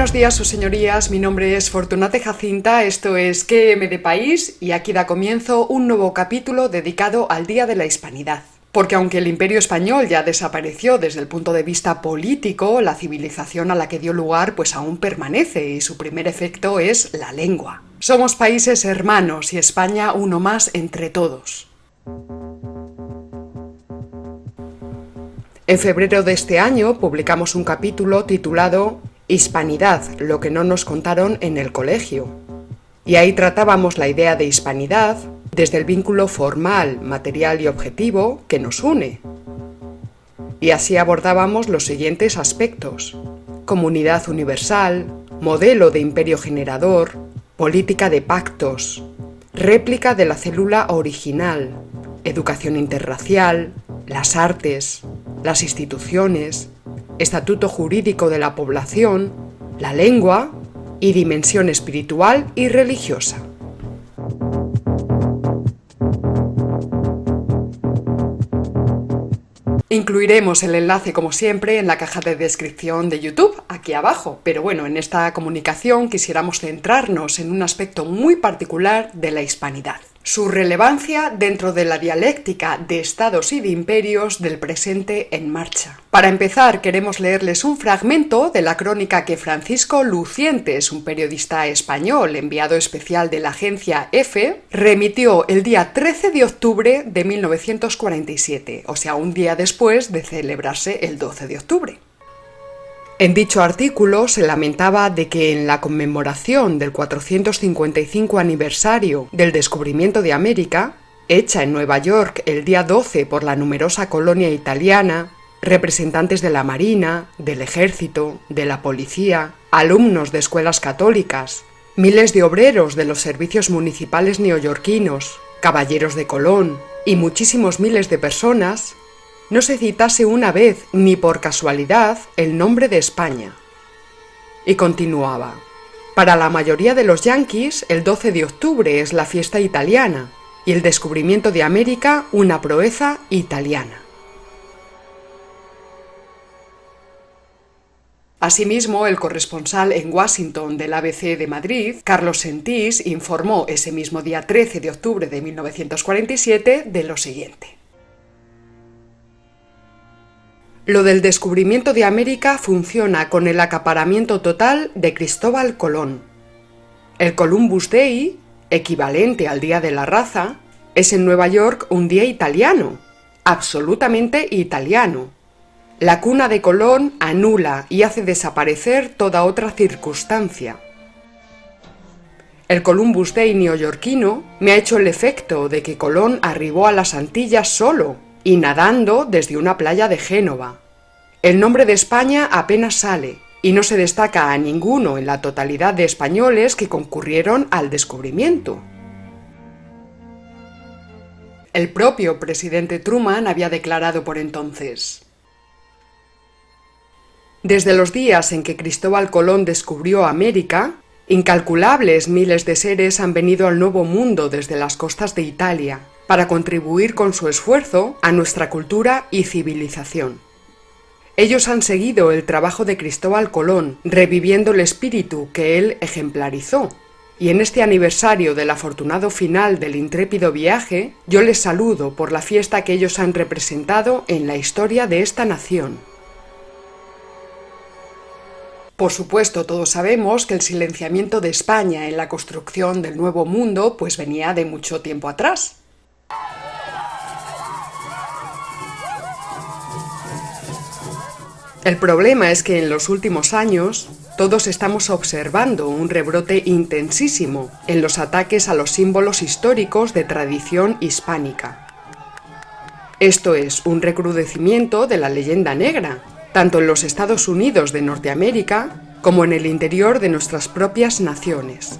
Buenos días, sus señorías. Mi nombre es Fortunate Jacinta, esto es QM de País y aquí da comienzo un nuevo capítulo dedicado al Día de la Hispanidad. Porque aunque el imperio español ya desapareció desde el punto de vista político, la civilización a la que dio lugar pues aún permanece y su primer efecto es la lengua. Somos países hermanos y España uno más entre todos. En febrero de este año publicamos un capítulo titulado Hispanidad, lo que no nos contaron en el colegio. Y ahí tratábamos la idea de hispanidad desde el vínculo formal, material y objetivo que nos une. Y así abordábamos los siguientes aspectos. Comunidad universal, modelo de imperio generador, política de pactos, réplica de la célula original, educación interracial, las artes, las instituciones, estatuto jurídico de la población, la lengua y dimensión espiritual y religiosa. Incluiremos el enlace, como siempre, en la caja de descripción de YouTube, aquí abajo. Pero bueno, en esta comunicación quisiéramos centrarnos en un aspecto muy particular de la hispanidad su relevancia dentro de la dialéctica de estados y de imperios del presente en marcha. Para empezar, queremos leerles un fragmento de la crónica que Francisco Lucientes, un periodista español enviado especial de la agencia EFE, remitió el día 13 de octubre de 1947, o sea, un día después de celebrarse el 12 de octubre. En dicho artículo se lamentaba de que en la conmemoración del 455 aniversario del descubrimiento de América, hecha en Nueva York el día 12 por la numerosa colonia italiana, representantes de la Marina, del Ejército, de la Policía, alumnos de escuelas católicas, miles de obreros de los servicios municipales neoyorquinos, caballeros de Colón y muchísimos miles de personas no se citase una vez ni por casualidad el nombre de España. Y continuaba. Para la mayoría de los yanquis, el 12 de octubre es la fiesta italiana y el descubrimiento de América una proeza italiana. Asimismo, el corresponsal en Washington del ABC de Madrid, Carlos Sentís, informó ese mismo día 13 de octubre de 1947 de lo siguiente. Lo del descubrimiento de América funciona con el acaparamiento total de Cristóbal Colón. El Columbus Day, equivalente al Día de la Raza, es en Nueva York un día italiano, absolutamente italiano. La cuna de Colón anula y hace desaparecer toda otra circunstancia. El Columbus Day neoyorquino me ha hecho el efecto de que Colón arribó a las Antillas solo, y nadando desde una playa de Génova. El nombre de España apenas sale, y no se destaca a ninguno en la totalidad de españoles que concurrieron al descubrimiento. El propio presidente Truman había declarado por entonces Desde los días en que Cristóbal Colón descubrió América, incalculables miles de seres han venido al Nuevo Mundo desde las costas de Italia, para contribuir con su esfuerzo a nuestra cultura y civilización. Ellos han seguido el trabajo de Cristóbal Colón, reviviendo el espíritu que él ejemplarizó. Y en este aniversario del afortunado final del intrépido viaje, yo les saludo por la fiesta que ellos han representado en la historia de esta nación. Por supuesto, todos sabemos que el silenciamiento de España en la construcción del Nuevo Mundo pues venía de mucho tiempo atrás. El problema es que en los últimos años todos estamos observando un rebrote intensísimo en los ataques a los símbolos históricos de tradición hispánica. Esto es un recrudecimiento de la leyenda negra, tanto en los Estados Unidos de Norteamérica como en el interior de nuestras propias naciones.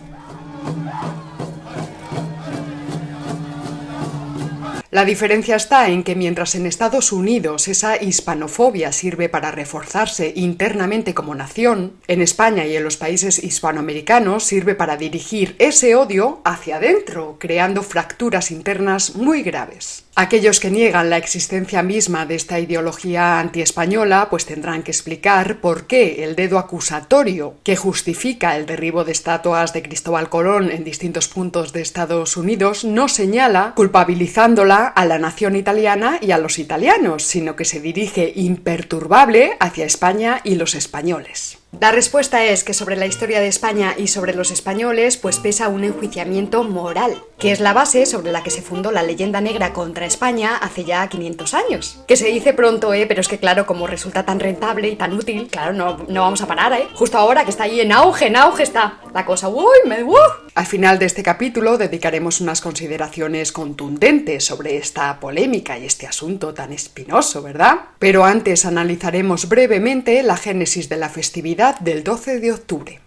La diferencia está en que mientras en Estados Unidos esa hispanofobia sirve para reforzarse internamente como nación, en España y en los países hispanoamericanos sirve para dirigir ese odio hacia adentro, creando fracturas internas muy graves. Aquellos que niegan la existencia misma de esta ideología antiespañola pues tendrán que explicar por qué el dedo acusatorio que justifica el derribo de estatuas de Cristóbal Colón en distintos puntos de Estados Unidos no señala culpabilizándola a la nación italiana y a los italianos, sino que se dirige imperturbable hacia España y los españoles. La respuesta es que sobre la historia de España y sobre los españoles pues pesa un enjuiciamiento moral, que es la base sobre la que se fundó la leyenda negra contra España hace ya 500 años. Que se dice pronto, ¿eh? Pero es que claro, como resulta tan rentable y tan útil, claro, no, no vamos a parar, ¿eh? Justo ahora que está ahí en auge, en auge está la cosa. ¡Uy! Me... ¡Uh! Al final de este capítulo dedicaremos unas consideraciones contundentes sobre esta polémica y este asunto tan espinoso, ¿verdad? Pero antes analizaremos brevemente la génesis de la festividad del 12 de octubre.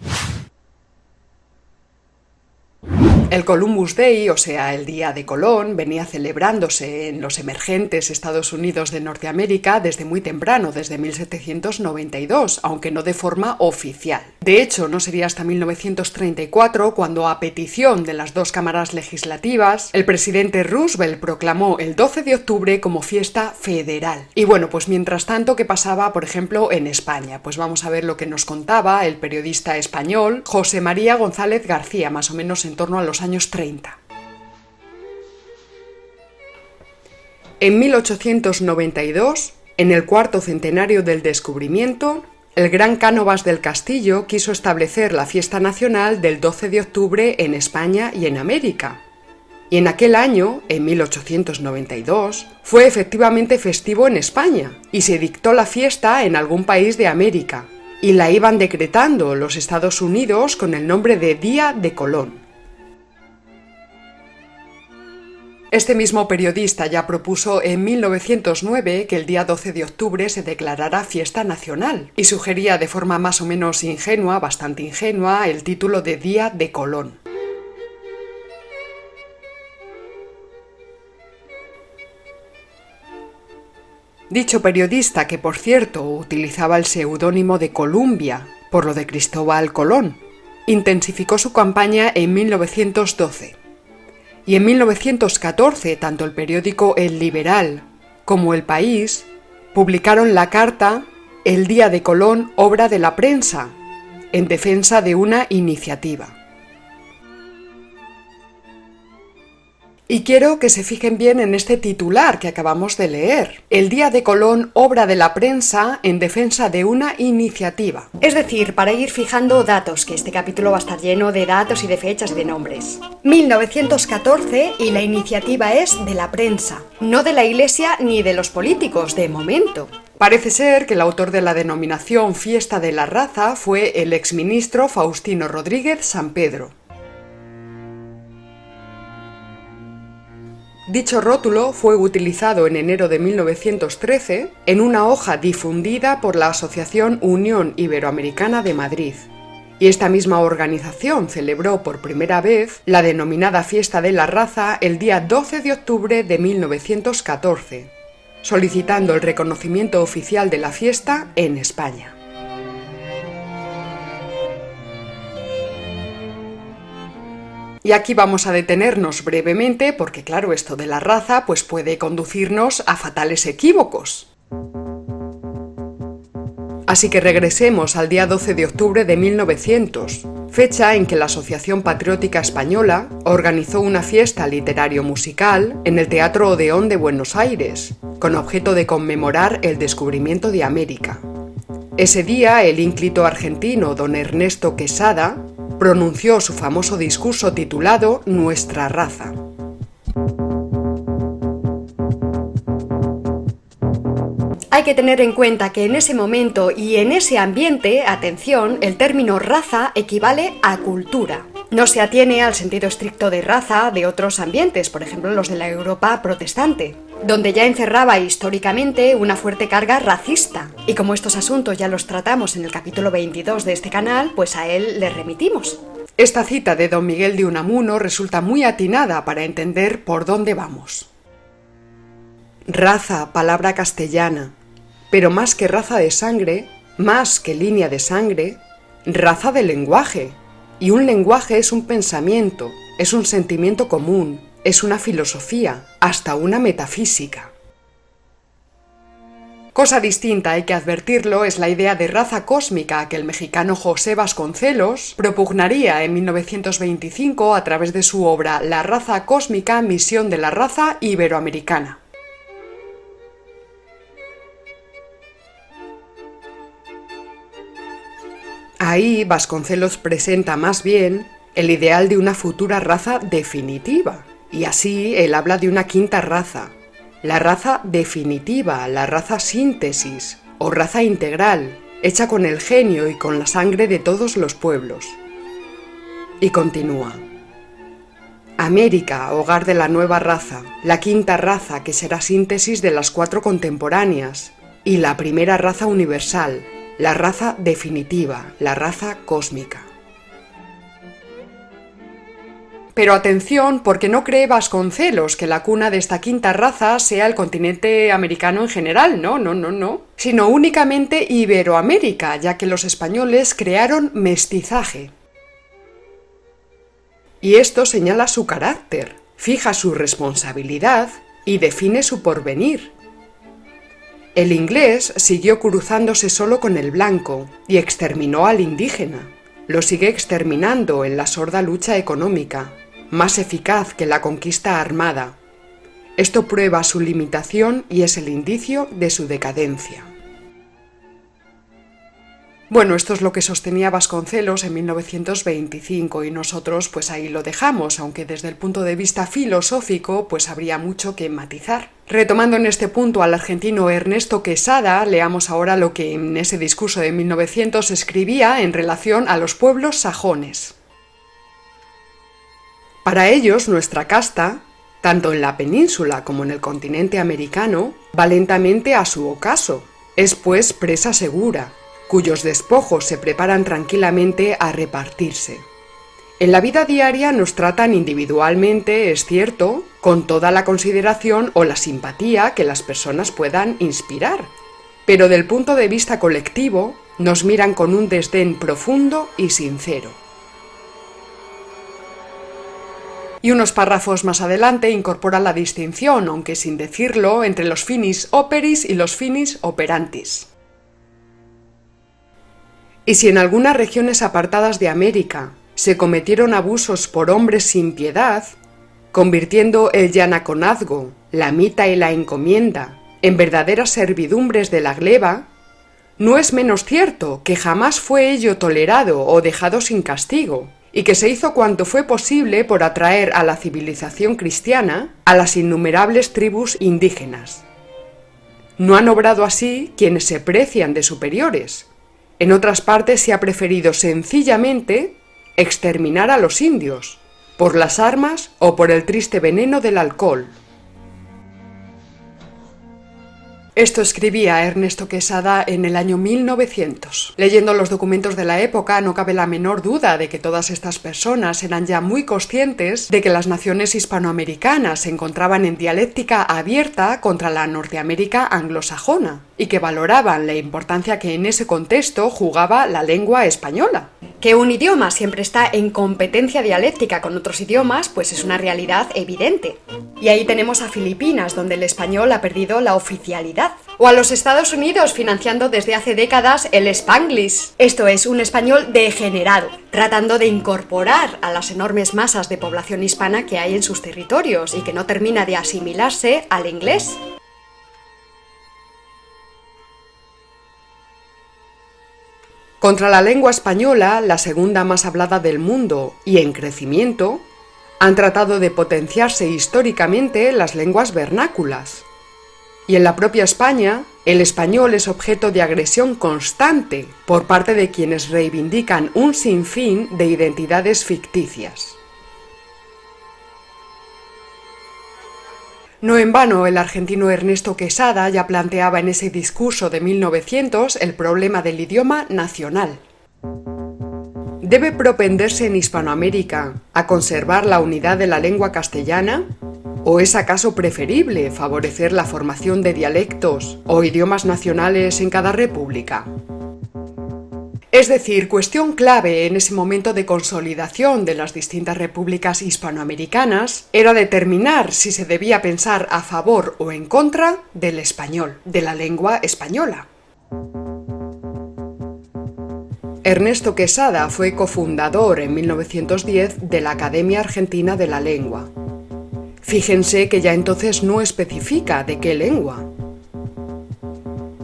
El Columbus Day, o sea, el Día de Colón, venía celebrándose en los emergentes Estados Unidos de Norteamérica desde muy temprano, desde 1792, aunque no de forma oficial. De hecho, no sería hasta 1934 cuando, a petición de las dos cámaras legislativas, el presidente Roosevelt proclamó el 12 de octubre como fiesta federal. Y bueno, pues mientras tanto, ¿qué pasaba, por ejemplo, en España? Pues vamos a ver lo que nos contaba el periodista español José María González García, más o menos en torno a los años 30. En 1892, en el cuarto centenario del descubrimiento, el gran Cánovas del Castillo quiso establecer la fiesta nacional del 12 de octubre en España y en América. Y en aquel año, en 1892, fue efectivamente festivo en España y se dictó la fiesta en algún país de América, y la iban decretando los Estados Unidos con el nombre de Día de Colón. Este mismo periodista ya propuso en 1909 que el día 12 de octubre se declarara fiesta nacional y sugería de forma más o menos ingenua, bastante ingenua, el título de Día de Colón. Dicho periodista, que por cierto utilizaba el seudónimo de Columbia por lo de Cristóbal Colón, intensificó su campaña en 1912 y en 1914 tanto el periódico El Liberal como El País publicaron la carta El Día de Colón, obra de la prensa, en defensa de una iniciativa. Y quiero que se fijen bien en este titular que acabamos de leer. El Día de Colón, obra de la prensa en defensa de una iniciativa. Es decir, para ir fijando datos, que este capítulo va a estar lleno de datos y de fechas y de nombres. 1914 y la iniciativa es de la prensa, no de la Iglesia ni de los políticos, de momento. Parece ser que el autor de la denominación Fiesta de la Raza fue el exministro Faustino Rodríguez San Pedro. Dicho rótulo fue utilizado en enero de 1913 en una hoja difundida por la Asociación Unión Iberoamericana de Madrid. Y esta misma organización celebró por primera vez la denominada Fiesta de la Raza el día 12 de octubre de 1914, solicitando el reconocimiento oficial de la fiesta en España. Y aquí vamos a detenernos brevemente porque claro, esto de la raza pues puede conducirnos a fatales equívocos. Así que regresemos al día 12 de octubre de 1900, fecha en que la Asociación Patriótica Española organizó una fiesta literario-musical en el Teatro Odeón de Buenos Aires, con objeto de conmemorar el descubrimiento de América. Ese día, el ínclito argentino don Ernesto Quesada pronunció su famoso discurso titulado Nuestra raza. Hay que tener en cuenta que en ese momento y en ese ambiente, atención, el término raza equivale a cultura. No se atiene al sentido estricto de raza de otros ambientes, por ejemplo los de la Europa protestante donde ya encerraba históricamente una fuerte carga racista. Y como estos asuntos ya los tratamos en el capítulo 22 de este canal, pues a él le remitimos. Esta cita de don Miguel de Unamuno resulta muy atinada para entender por dónde vamos. Raza, palabra castellana, pero más que raza de sangre, más que línea de sangre, raza de lenguaje. Y un lenguaje es un pensamiento, es un sentimiento común, es una filosofía, hasta una metafísica. Cosa distinta, hay que advertirlo, es la idea de raza cósmica que el mexicano José Vasconcelos propugnaría en 1925 a través de su obra La raza cósmica, misión de la raza iberoamericana. Ahí Vasconcelos presenta más bien el ideal de una futura raza definitiva, y así él habla de una quinta raza, la raza definitiva, la raza síntesis o raza integral, hecha con el genio y con la sangre de todos los pueblos. Y continúa. América, hogar de la nueva raza, la quinta raza que será síntesis de las cuatro contemporáneas, y la primera raza universal, la raza definitiva, la raza cósmica. Pero atención, porque no cree Vasconcelos que la cuna de esta quinta raza sea el continente americano en general, no, no, no, no, sino únicamente Iberoamérica, ya que los españoles crearon mestizaje. Y esto señala su carácter, fija su responsabilidad y define su porvenir. El inglés siguió cruzándose solo con el blanco y exterminó al indígena. Lo sigue exterminando en la sorda lucha económica, más eficaz que la conquista armada. Esto prueba su limitación y es el indicio de su decadencia. Bueno, esto es lo que sostenía Vasconcelos en 1925 y nosotros pues ahí lo dejamos, aunque desde el punto de vista filosófico pues habría mucho que matizar. Retomando en este punto al argentino Ernesto Quesada, leamos ahora lo que en ese discurso de 1900 escribía en relación a los pueblos sajones. Para ellos, nuestra casta, tanto en la península como en el continente americano, va lentamente a su ocaso. Es pues presa segura, cuyos despojos se preparan tranquilamente a repartirse. En la vida diaria nos tratan individualmente, es cierto, con toda la consideración o la simpatía que las personas puedan inspirar, pero del punto de vista colectivo nos miran con un desdén profundo y sincero. Y unos párrafos más adelante incorpora la distinción, aunque sin decirlo, entre los finis operis y los finis operantis. Y si en algunas regiones apartadas de América se cometieron abusos por hombres sin piedad, convirtiendo el yanaconazgo, la mita y la encomienda en verdaderas servidumbres de la gleba, no es menos cierto que jamás fue ello tolerado o dejado sin castigo, y que se hizo cuanto fue posible por atraer a la civilización cristiana a las innumerables tribus indígenas. No han obrado así quienes se precian de superiores. En otras partes se ha preferido sencillamente exterminar a los indios, por las armas o por el triste veneno del alcohol. Esto escribía Ernesto Quesada en el año 1900. Leyendo los documentos de la época no cabe la menor duda de que todas estas personas eran ya muy conscientes de que las naciones hispanoamericanas se encontraban en dialéctica abierta contra la Norteamérica anglosajona y que valoraban la importancia que en ese contexto jugaba la lengua española. Que un idioma siempre está en competencia dialéctica con otros idiomas, pues es una realidad evidente. Y ahí tenemos a Filipinas, donde el español ha perdido la oficialidad. O a los Estados Unidos financiando desde hace décadas el Spanglish. Esto es un español degenerado, tratando de incorporar a las enormes masas de población hispana que hay en sus territorios y que no termina de asimilarse al inglés. Contra la lengua española, la segunda más hablada del mundo y en crecimiento, han tratado de potenciarse históricamente las lenguas vernáculas. Y en la propia España, el español es objeto de agresión constante por parte de quienes reivindican un sinfín de identidades ficticias. No en vano, el argentino Ernesto Quesada ya planteaba en ese discurso de 1900 el problema del idioma nacional. ¿Debe propenderse en Hispanoamérica a conservar la unidad de la lengua castellana? ¿O es acaso preferible favorecer la formación de dialectos o idiomas nacionales en cada república? Es decir, cuestión clave en ese momento de consolidación de las distintas repúblicas hispanoamericanas era determinar si se debía pensar a favor o en contra del español, de la lengua española. Ernesto Quesada fue cofundador en 1910 de la Academia Argentina de la Lengua. Fíjense que ya entonces no especifica de qué lengua.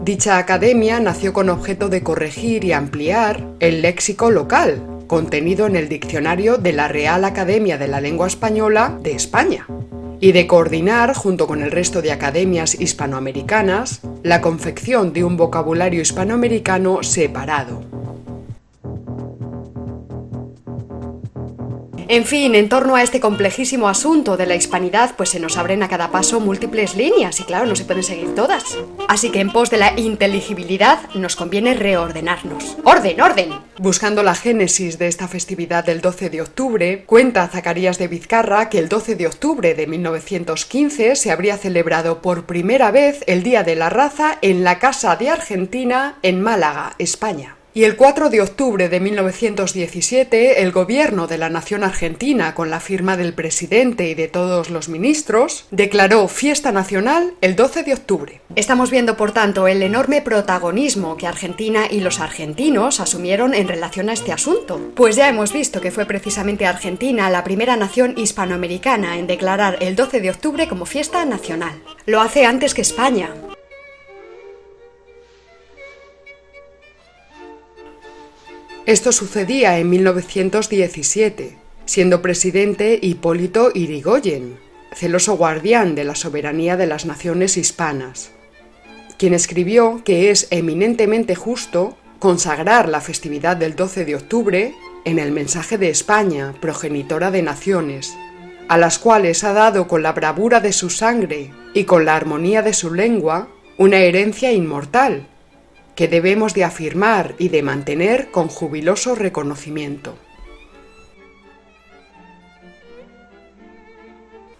Dicha academia nació con objeto de corregir y ampliar el léxico local, contenido en el diccionario de la Real Academia de la Lengua Española de España, y de coordinar, junto con el resto de academias hispanoamericanas, la confección de un vocabulario hispanoamericano separado. En fin, en torno a este complejísimo asunto de la hispanidad, pues se nos abren a cada paso múltiples líneas y claro, no se pueden seguir todas. Así que en pos de la inteligibilidad nos conviene reordenarnos. ¡Orden, orden! Buscando la génesis de esta festividad del 12 de octubre, cuenta Zacarías de Vizcarra que el 12 de octubre de 1915 se habría celebrado por primera vez el Día de la Raza en la Casa de Argentina en Málaga, España. Y el 4 de octubre de 1917, el gobierno de la nación argentina, con la firma del presidente y de todos los ministros, declaró fiesta nacional el 12 de octubre. Estamos viendo, por tanto, el enorme protagonismo que Argentina y los argentinos asumieron en relación a este asunto. Pues ya hemos visto que fue precisamente Argentina la primera nación hispanoamericana en declarar el 12 de octubre como fiesta nacional. Lo hace antes que España, Esto sucedía en 1917, siendo presidente Hipólito Irigoyen, celoso guardián de la soberanía de las naciones hispanas, quien escribió que es eminentemente justo consagrar la festividad del 12 de octubre en el mensaje de España, progenitora de naciones, a las cuales ha dado con la bravura de su sangre y con la armonía de su lengua una herencia inmortal que debemos de afirmar y de mantener con jubiloso reconocimiento.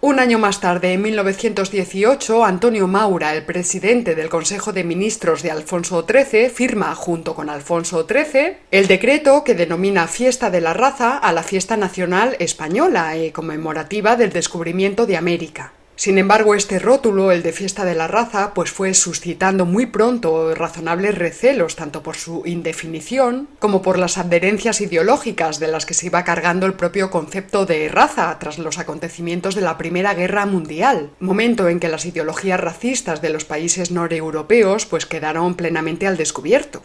Un año más tarde, en 1918, Antonio Maura, el presidente del Consejo de Ministros de Alfonso XIII, firma, junto con Alfonso XIII, el decreto que denomina Fiesta de la Raza a la Fiesta Nacional Española, eh, conmemorativa del descubrimiento de América. Sin embargo, este rótulo, el de fiesta de la raza, pues fue suscitando muy pronto razonables recelos tanto por su indefinición como por las adherencias ideológicas de las que se iba cargando el propio concepto de raza tras los acontecimientos de la Primera Guerra Mundial, momento en que las ideologías racistas de los países noreuropeos pues quedaron plenamente al descubierto.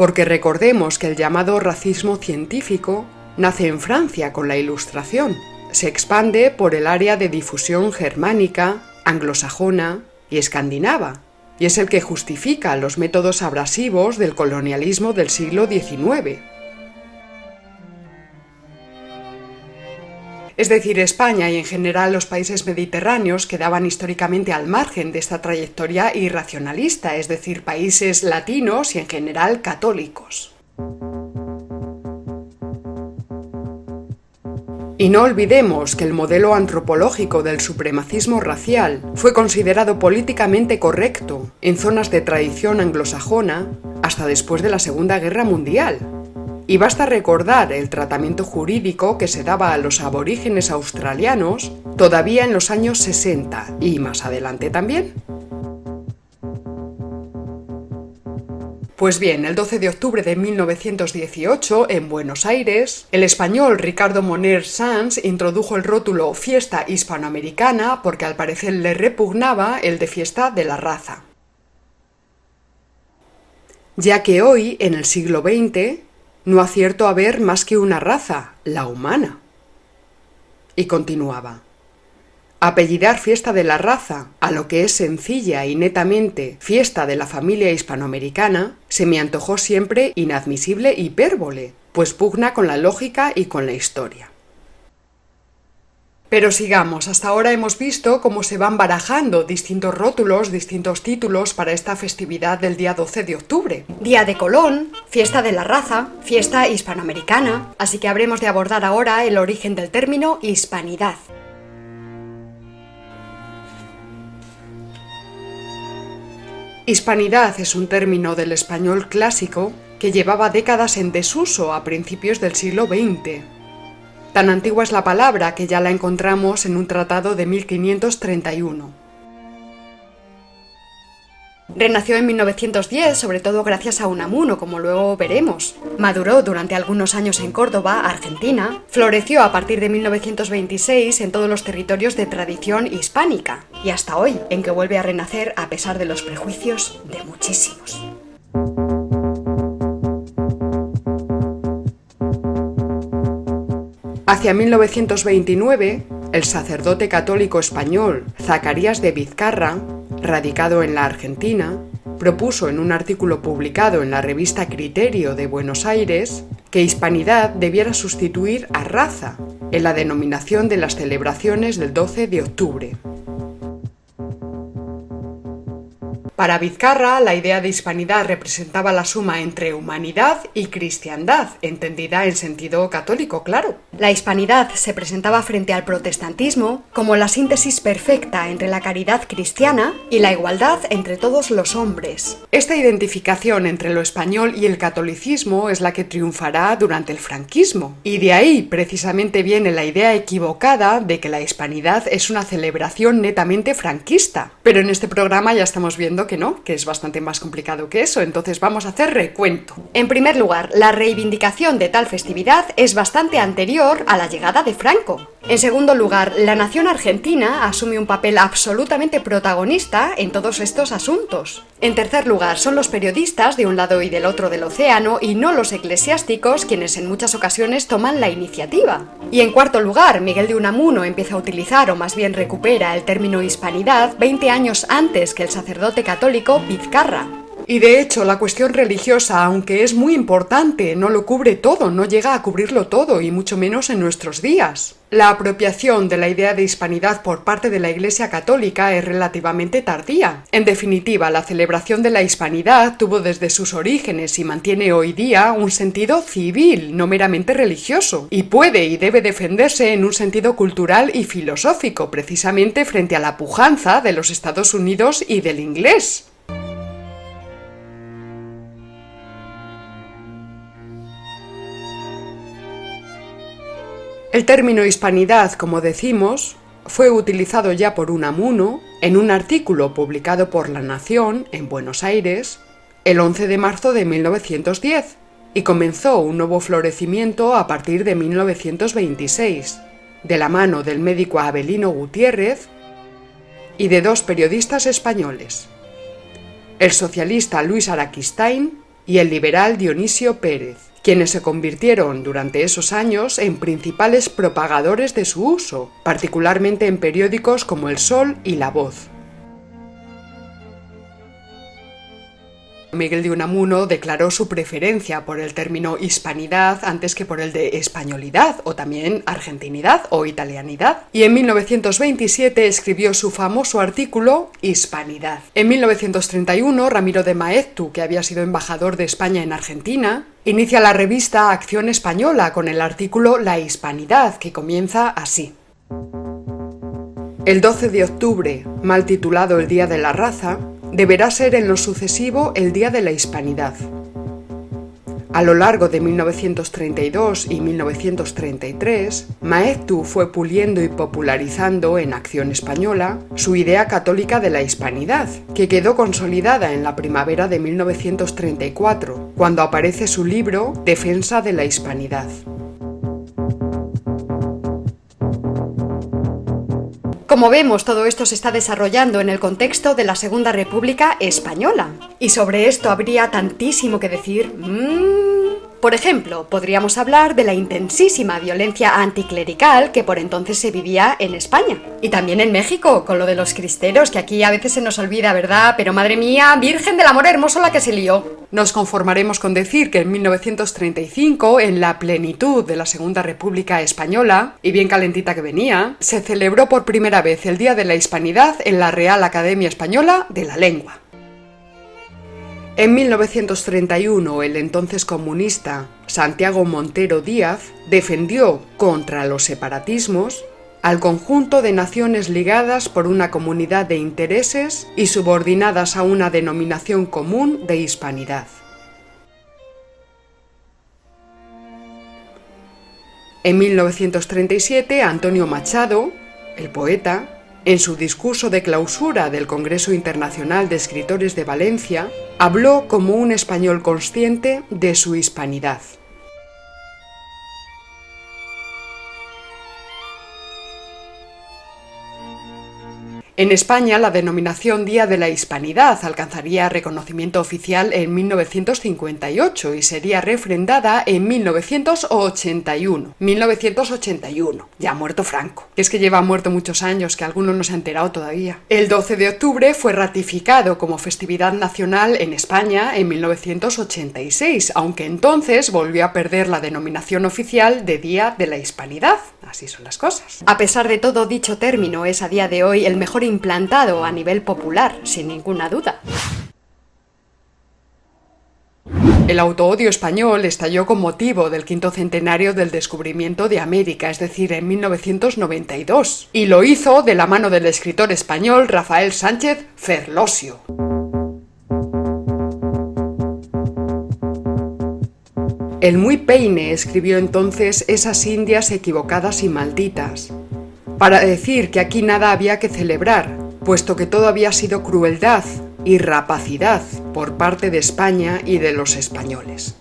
Porque recordemos que el llamado racismo científico nace en Francia con la Ilustración, se expande por el área de difusión germánica, anglosajona y escandinava, y es el que justifica los métodos abrasivos del colonialismo del siglo XIX. Es decir, España y en general los países mediterráneos quedaban históricamente al margen de esta trayectoria irracionalista, es decir, países latinos y en general católicos. Y no olvidemos que el modelo antropológico del supremacismo racial fue considerado políticamente correcto en zonas de tradición anglosajona hasta después de la Segunda Guerra Mundial, y basta recordar el tratamiento jurídico que se daba a los aborígenes australianos todavía en los años 60 y más adelante también. Pues bien, el 12 de octubre de 1918, en Buenos Aires, el español Ricardo Moner Sanz introdujo el rótulo Fiesta Hispanoamericana porque al parecer le repugnaba el de Fiesta de la Raza. Ya que hoy, en el siglo XX, no acierto a ver más que una raza, la humana. Y continuaba. Apellidar fiesta de la raza a lo que es sencilla y netamente fiesta de la familia hispanoamericana se me antojó siempre inadmisible hipérbole, pues pugna con la lógica y con la historia. Pero sigamos, hasta ahora hemos visto cómo se van barajando distintos rótulos, distintos títulos para esta festividad del día 12 de octubre. Día de Colón, fiesta de la raza, fiesta hispanoamericana, así que habremos de abordar ahora el origen del término hispanidad. Hispanidad es un término del español clásico que llevaba décadas en desuso a principios del siglo XX. Tan antigua es la palabra que ya la encontramos en un tratado de 1531. Renació en 1910, sobre todo gracias a Unamuno, como luego veremos. Maduró durante algunos años en Córdoba, Argentina. Floreció a partir de 1926 en todos los territorios de tradición hispánica. Y hasta hoy, en que vuelve a renacer a pesar de los prejuicios de muchísimos. Hacia 1929, el sacerdote católico español Zacarías de Vizcarra, radicado en la Argentina, propuso en un artículo publicado en la revista Criterio de Buenos Aires que hispanidad debiera sustituir a raza en la denominación de las celebraciones del 12 de octubre. Para Vizcarra, la idea de hispanidad representaba la suma entre humanidad y cristiandad, entendida en sentido católico, claro. La hispanidad se presentaba frente al protestantismo como la síntesis perfecta entre la caridad cristiana y la igualdad entre todos los hombres. Esta identificación entre lo español y el catolicismo es la que triunfará durante el franquismo, y de ahí precisamente viene la idea equivocada de que la hispanidad es una celebración netamente franquista. Pero en este programa ya estamos viendo que no, que es bastante más complicado que eso, entonces vamos a hacer recuento. En primer lugar, la reivindicación de tal festividad es bastante anterior a la llegada de Franco. En segundo lugar, la nación argentina asume un papel absolutamente protagonista en todos estos asuntos. En tercer lugar, son los periodistas de un lado y del otro del océano y no los eclesiásticos quienes en muchas ocasiones toman la iniciativa. Y en cuarto lugar, Miguel de Unamuno empieza a utilizar o más bien recupera el término hispanidad 20 años antes que el sacerdote católico Vizcarra. Y de hecho, la cuestión religiosa, aunque es muy importante, no lo cubre todo, no llega a cubrirlo todo, y mucho menos en nuestros días. La apropiación de la idea de hispanidad por parte de la Iglesia Católica es relativamente tardía. En definitiva, la celebración de la hispanidad tuvo desde sus orígenes y mantiene hoy día un sentido civil, no meramente religioso, y puede y debe defenderse en un sentido cultural y filosófico, precisamente frente a la pujanza de los Estados Unidos y del inglés. El término hispanidad, como decimos, fue utilizado ya por Unamuno en un artículo publicado por La Nación en Buenos Aires el 11 de marzo de 1910 y comenzó un nuevo florecimiento a partir de 1926, de la mano del médico Abelino Gutiérrez y de dos periodistas españoles, el socialista Luis Araquistain y el liberal Dionisio Pérez quienes se convirtieron durante esos años en principales propagadores de su uso, particularmente en periódicos como El Sol y La Voz. Miguel de Unamuno declaró su preferencia por el término hispanidad antes que por el de españolidad o también argentinidad o italianidad y en 1927 escribió su famoso artículo Hispanidad. En 1931 Ramiro de Maeztu, que había sido embajador de España en Argentina, inicia la revista Acción Española con el artículo La Hispanidad que comienza así. El 12 de octubre, mal titulado el Día de la Raza, deberá ser en lo sucesivo el Día de la Hispanidad. A lo largo de 1932 y 1933, Maeztu fue puliendo y popularizando en Acción Española su idea católica de la hispanidad, que quedó consolidada en la primavera de 1934, cuando aparece su libro Defensa de la Hispanidad. Como vemos, todo esto se está desarrollando en el contexto de la Segunda República Española. Y sobre esto habría tantísimo que decir. Mmm, Por ejemplo, podríamos hablar de la intensísima violencia anticlerical que por entonces se vivía en España. Y también en México, con lo de los cristeros, que aquí a veces se nos olvida, ¿verdad? Pero madre mía, Virgen del Amor Hermoso la que se lió. Nos conformaremos con decir que en 1935, en la plenitud de la Segunda República Española, y bien calentita que venía, se celebró por primera vez el Día de la Hispanidad en la Real Academia Española de la Lengua. En 1931, el entonces comunista Santiago Montero Díaz defendió contra los separatismos al conjunto de naciones ligadas por una comunidad de intereses y subordinadas a una denominación común de hispanidad. En 1937, Antonio Machado, el poeta, en su discurso de clausura del Congreso Internacional de Escritores de Valencia, habló como un español consciente de su hispanidad. En España, la denominación Día de la Hispanidad alcanzaría reconocimiento oficial en 1958 y sería refrendada en 1981. 1981, ya muerto Franco. Es que lleva muerto muchos años, que alguno no se ha enterado todavía. El 12 de octubre fue ratificado como festividad nacional en España en 1986, aunque entonces volvió a perder la denominación oficial de Día de la Hispanidad. Así son las cosas. A pesar de todo, dicho término es a día de hoy el mejor implantado a nivel popular, sin ninguna duda. El autoodio español estalló con motivo del quinto centenario del descubrimiento de América, es decir, en 1992, y lo hizo de la mano del escritor español Rafael Sánchez Ferlosio. El muy peine escribió entonces esas indias equivocadas y malditas, para decir que aquí nada había que celebrar, puesto que todo había sido crueldad y rapacidad por parte de España y de los españoles.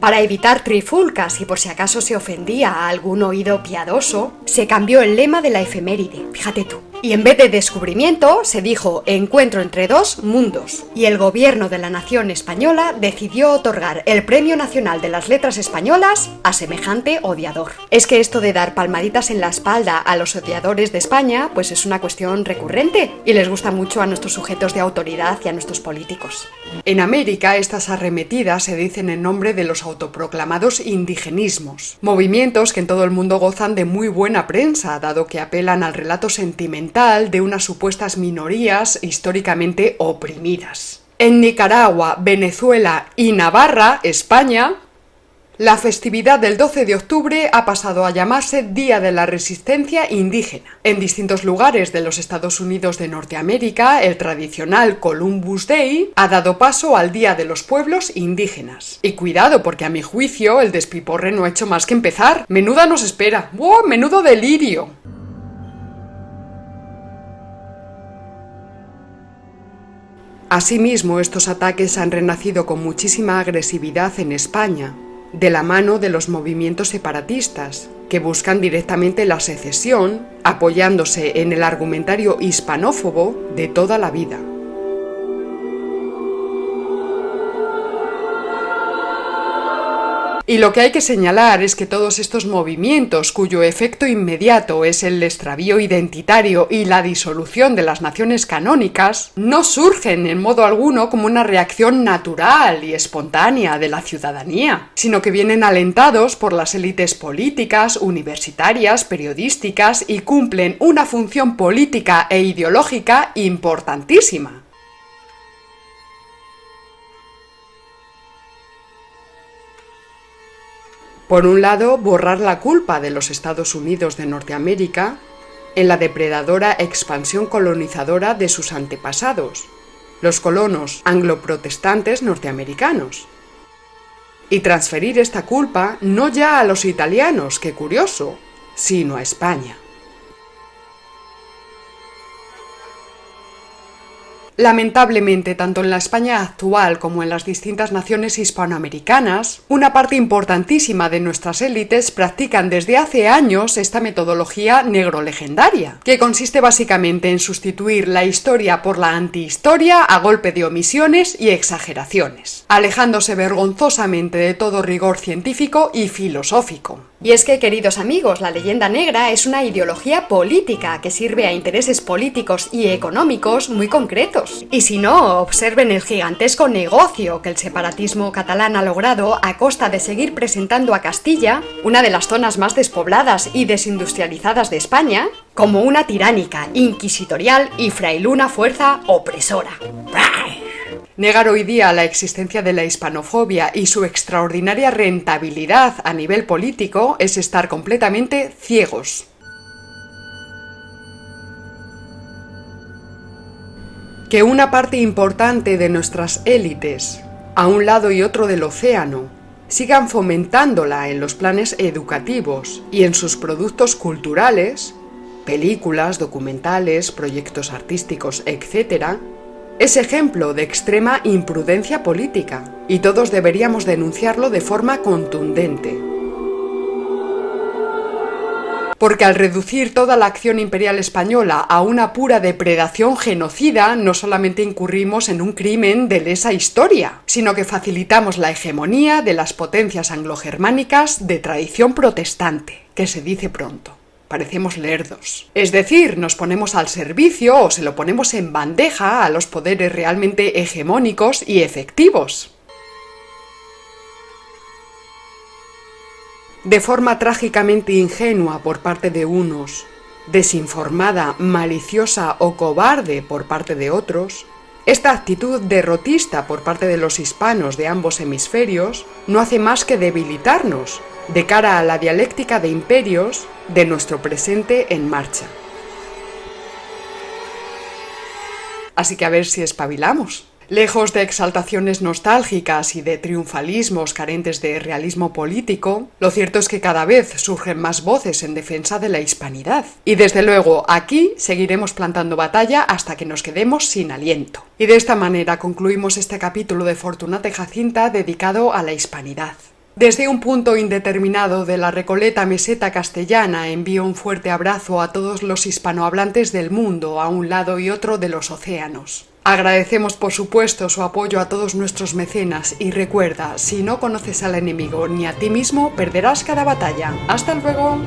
Para evitar trifulcas y por si acaso se ofendía a algún oído piadoso, se cambió el lema de la efeméride, fíjate tú. Y en vez de descubrimiento, se dijo encuentro entre dos mundos. Y el gobierno de la nación española decidió otorgar el Premio Nacional de las Letras Españolas a semejante odiador. Es que esto de dar palmaditas en la espalda a los odiadores de España, pues es una cuestión recurrente y les gusta mucho a nuestros sujetos de autoridad y a nuestros políticos. En América, estas arremetidas se dicen en nombre de los autoproclamados indigenismos, movimientos que en todo el mundo gozan de muy buena prensa, dado que apelan al relato sentimental de unas supuestas minorías históricamente oprimidas. En Nicaragua, Venezuela y Navarra, España, la festividad del 12 de octubre ha pasado a llamarse Día de la Resistencia Indígena. En distintos lugares de los Estados Unidos de Norteamérica, el tradicional Columbus Day ha dado paso al Día de los Pueblos Indígenas. Y cuidado, porque a mi juicio el despiporre no ha hecho más que empezar. Menuda nos espera. ¡Wow! ¡Menudo delirio! Asimismo, estos ataques han renacido con muchísima agresividad en España, de la mano de los movimientos separatistas, que buscan directamente la secesión, apoyándose en el argumentario hispanófobo de toda la vida. Y lo que hay que señalar es que todos estos movimientos, cuyo efecto inmediato es el extravío identitario y la disolución de las naciones canónicas, no surgen en modo alguno como una reacción natural y espontánea de la ciudadanía, sino que vienen alentados por las élites políticas, universitarias, periodísticas y cumplen una función política e ideológica importantísima. Por un lado, borrar la culpa de los Estados Unidos de Norteamérica en la depredadora expansión colonizadora de sus antepasados, los colonos anglo-protestantes norteamericanos. Y transferir esta culpa no ya a los italianos, qué curioso, sino a España. Lamentablemente, tanto en la España actual como en las distintas naciones hispanoamericanas, una parte importantísima de nuestras élites practican desde hace años esta metodología negro-legendaria, que consiste básicamente en sustituir la historia por la antihistoria a golpe de omisiones y exageraciones, alejándose vergonzosamente de todo rigor científico y filosófico. Y es que, queridos amigos, la leyenda negra es una ideología política que sirve a intereses políticos y económicos muy concretos. Y si no, observen el gigantesco negocio que el separatismo catalán ha logrado a costa de seguir presentando a Castilla, una de las zonas más despobladas y desindustrializadas de España, como una tiránica, inquisitorial y frailuna fuerza opresora. Negar hoy día la existencia de la hispanofobia y su extraordinaria rentabilidad a nivel político es estar completamente ciegos. Que una parte importante de nuestras élites, a un lado y otro del océano, sigan fomentándola en los planes educativos y en sus productos culturales, películas, documentales, proyectos artísticos, etc., es ejemplo de extrema imprudencia política y todos deberíamos denunciarlo de forma contundente. Porque al reducir toda la acción imperial española a una pura depredación genocida, no solamente incurrimos en un crimen de lesa historia, sino que facilitamos la hegemonía de las potencias anglogermánicas de tradición protestante, que se dice pronto parecemos lerdos. Es decir, nos ponemos al servicio o se lo ponemos en bandeja a los poderes realmente hegemónicos y efectivos. De forma trágicamente ingenua por parte de unos, desinformada, maliciosa o cobarde por parte de otros, esta actitud derrotista por parte de los hispanos de ambos hemisferios no hace más que debilitarnos de cara a la dialéctica de imperios de nuestro presente en marcha. Así que a ver si espabilamos. Lejos de exaltaciones nostálgicas y de triunfalismos carentes de realismo político, lo cierto es que cada vez surgen más voces en defensa de la hispanidad. Y desde luego, aquí seguiremos plantando batalla hasta que nos quedemos sin aliento. Y de esta manera concluimos este capítulo de Fortunate Jacinta dedicado a la hispanidad. Desde un punto indeterminado de la recoleta meseta castellana envío un fuerte abrazo a todos los hispanohablantes del mundo a un lado y otro de los océanos. Agradecemos por supuesto su apoyo a todos nuestros mecenas y recuerda, si no conoces al enemigo ni a ti mismo, perderás cada batalla. Hasta luego.